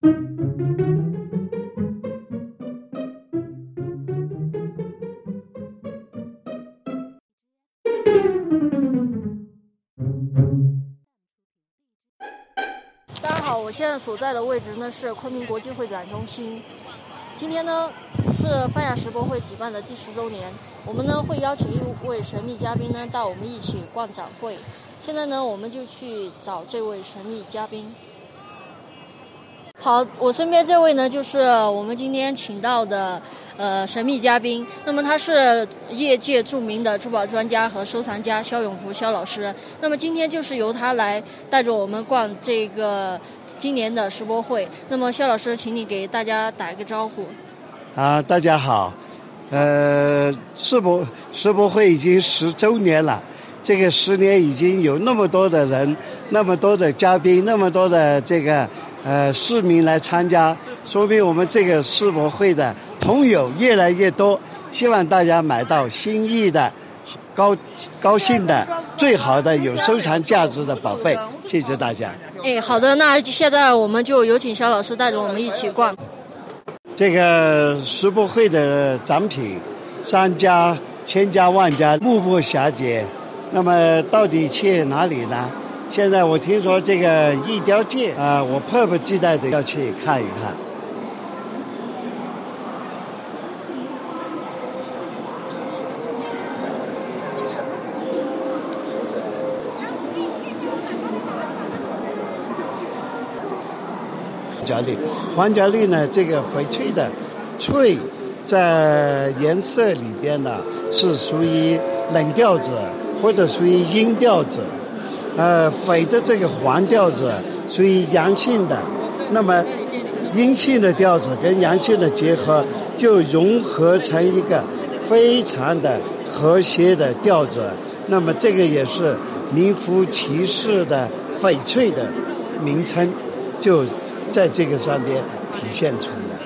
大家好，我现在所在的位置呢是昆明国际会展中心。今天呢是泛亚世博会举办的第十周年，我们呢会邀请一位神秘嘉宾呢带我们一起逛展会。现在呢我们就去找这位神秘嘉宾。好，我身边这位呢就是我们今天请到的呃神秘嘉宾。那么他是业界著名的珠宝专家和收藏家肖永福肖老师。那么今天就是由他来带着我们逛这个今年的世博会。那么肖老师，请你给大家打一个招呼。啊，大家好，呃，世博世博会已经十周年了，这个十年已经有那么多的人，那么多的嘉宾，那么多的这个呃市民来参加，说明我们这个世博会的朋友越来越多。希望大家买到心意的、高高兴的、最好的、有收藏价值的宝贝。谢谢大家。哎，好的，那现在我们就有请肖老师带着我们一起逛。这个世博会的展品，商家千家万家，目不暇接。那么到底去哪里呢？现在我听说这个玉雕界啊，我迫不及待的要去看一看。角力，黄角力呢，这个翡翠的翠，在颜色里边呢是属于冷调子或者属于阴调子，呃，翡的这个黄调子属于阳性的，那么阴性的调子跟阳性的结合，就融合成一个非常的和谐的调子，那么这个也是名副其实的翡翠的名称，就。在这个上边体现出来，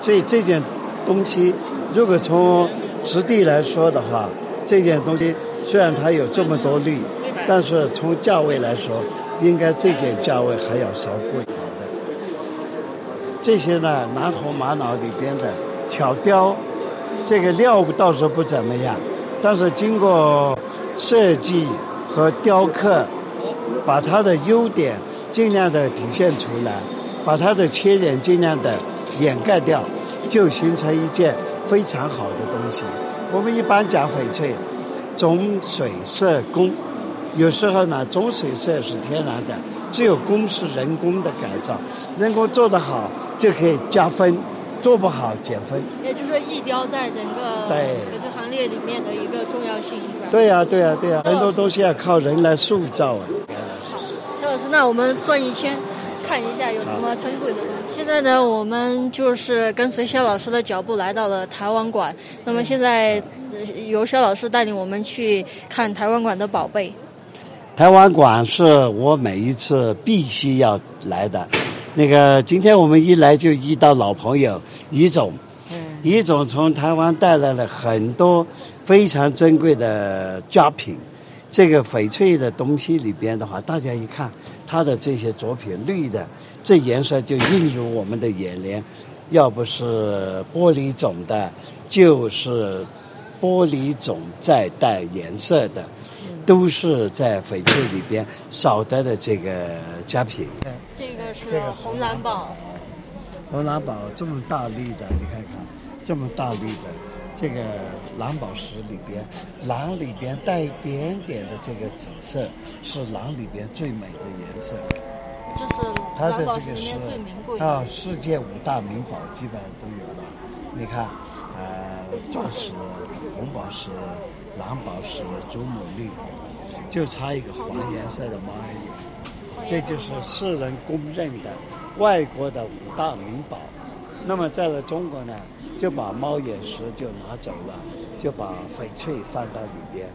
所以这件东西，如果从质地来说的话，这件东西虽然它有这么多绿，但是从价位来说，应该这件价位还要稍贵好的。这些呢，南红玛瑙里边的巧雕，这个料倒是不怎么样，但是经过设计和雕刻，把它的优点尽量的体现出来。把它的缺点尽量的掩盖掉，就形成一件非常好的东西。我们一般讲翡翠，种水色工，有时候呢，种水色是天然的，只有工是人工的改造。人工做得好就可以加分，做不好减分。也就是说，艺雕在整个对翡翠行列里面的一个重要性，是吧？对呀，对呀，对呀，很多东西要靠人来塑造啊。好，肖老师，那我们转一圈。看一下有什么珍贵的东西。现在呢，我们就是跟随肖老师的脚步来到了台湾馆。那么现在由肖老师带领我们去看台湾馆的宝贝。台湾馆是我每一次必须要来的。那个今天我们一来就遇到老朋友于总，于总从台湾带来了很多非常珍贵的佳品。这个翡翠的东西里边的话，大家一看。它的这些作品绿的，这颜色就映入我们的眼帘。要不是玻璃种的，就是玻璃种再带颜色的，都是在翡翠里边少得的这个佳品。这个是红蓝宝。红蓝宝这么大粒的，你看看，这么大粒的。这个蓝宝石里边，蓝里边带一点点的这个紫色，是蓝里边最美的颜色。就是它的这个是啊，世界五大名宝基本上都有了。你看，呃，钻石、红宝石、蓝宝石、祖母绿，就差一个黄颜色的猫眼。这就是世人公认的外国的五大名宝。那么在了中国呢？就把猫眼石就拿走了，就把翡翠放到里边。